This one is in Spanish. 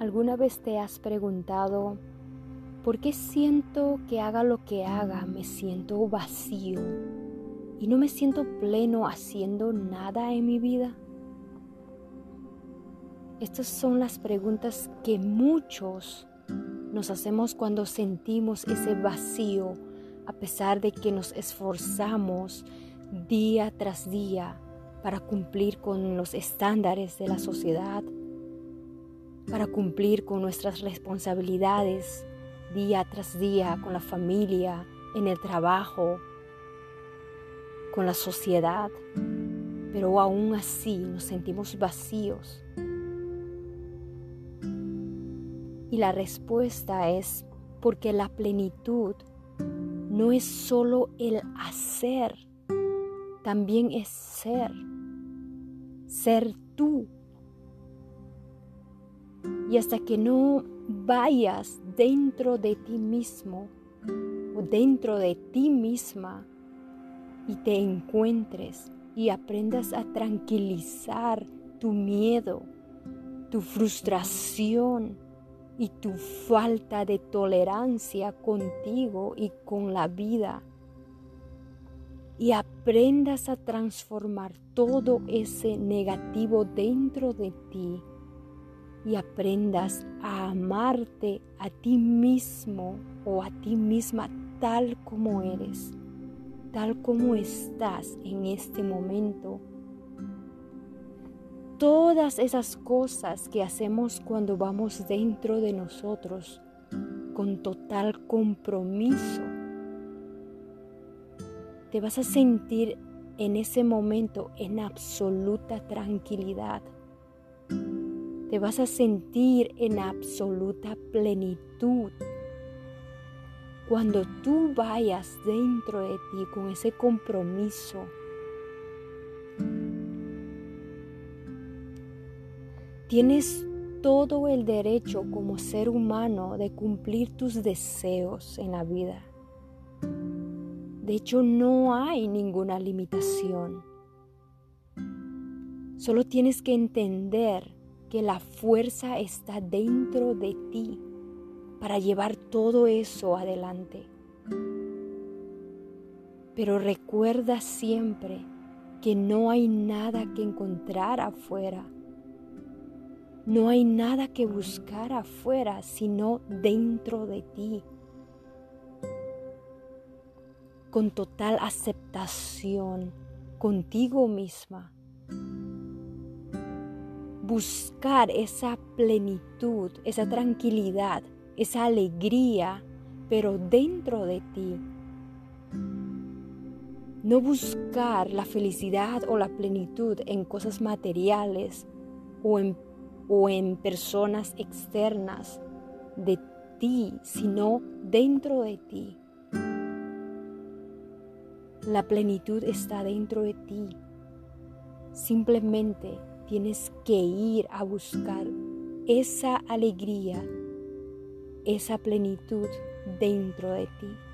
¿Alguna vez te has preguntado por qué siento que haga lo que haga, me siento vacío y no me siento pleno haciendo nada en mi vida? Estas son las preguntas que muchos nos hacemos cuando sentimos ese vacío a pesar de que nos esforzamos día tras día para cumplir con los estándares de la sociedad, para cumplir con nuestras responsabilidades día tras día con la familia, en el trabajo, con la sociedad, pero aún así nos sentimos vacíos. Y la respuesta es porque la plenitud no es solo el hacer, también es ser, ser tú y hasta que no vayas dentro de ti mismo o dentro de ti misma y te encuentres y aprendas a tranquilizar tu miedo, tu frustración y tu falta de tolerancia contigo y con la vida. Y aprendas a transformar todo ese negativo dentro de ti y aprendas a amarte a ti mismo o a ti misma tal como eres, tal como estás en este momento. Todas esas cosas que hacemos cuando vamos dentro de nosotros con total compromiso, te vas a sentir en ese momento en absoluta tranquilidad te vas a sentir en absoluta plenitud. Cuando tú vayas dentro de ti con ese compromiso, tienes todo el derecho como ser humano de cumplir tus deseos en la vida. De hecho, no hay ninguna limitación. Solo tienes que entender que la fuerza está dentro de ti para llevar todo eso adelante. Pero recuerda siempre que no hay nada que encontrar afuera. No hay nada que buscar afuera, sino dentro de ti. Con total aceptación contigo misma buscar esa plenitud, esa tranquilidad, esa alegría, pero dentro de ti. No buscar la felicidad o la plenitud en cosas materiales o en, o en personas externas de ti, sino dentro de ti. La plenitud está dentro de ti. Simplemente tienes que ir a buscar esa alegría, esa plenitud dentro de ti.